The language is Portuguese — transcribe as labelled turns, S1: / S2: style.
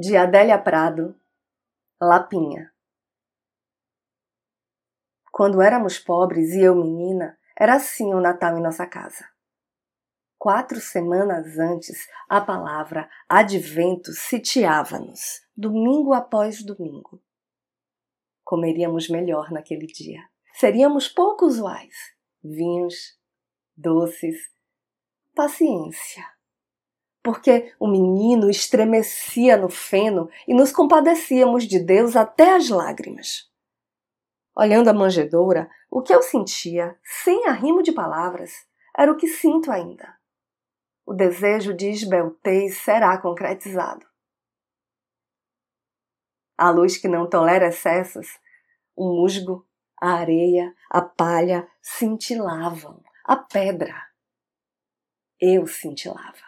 S1: de Adélia Prado, Lapinha. Quando éramos pobres e eu menina, era assim o Natal em nossa casa. Quatro semanas antes, a palavra advento sitiava-nos, domingo após domingo. Comeríamos melhor naquele dia. Seríamos pouco usuais. Vinhos, doces, paciência porque o menino estremecia no feno e nos compadecíamos de Deus até as lágrimas. Olhando a manjedoura, o que eu sentia, sem arrimo de palavras, era o que sinto ainda. O desejo de esbeltez será concretizado. A luz que não tolera excessos, o musgo, a areia, a palha cintilavam, a pedra. Eu cintilava.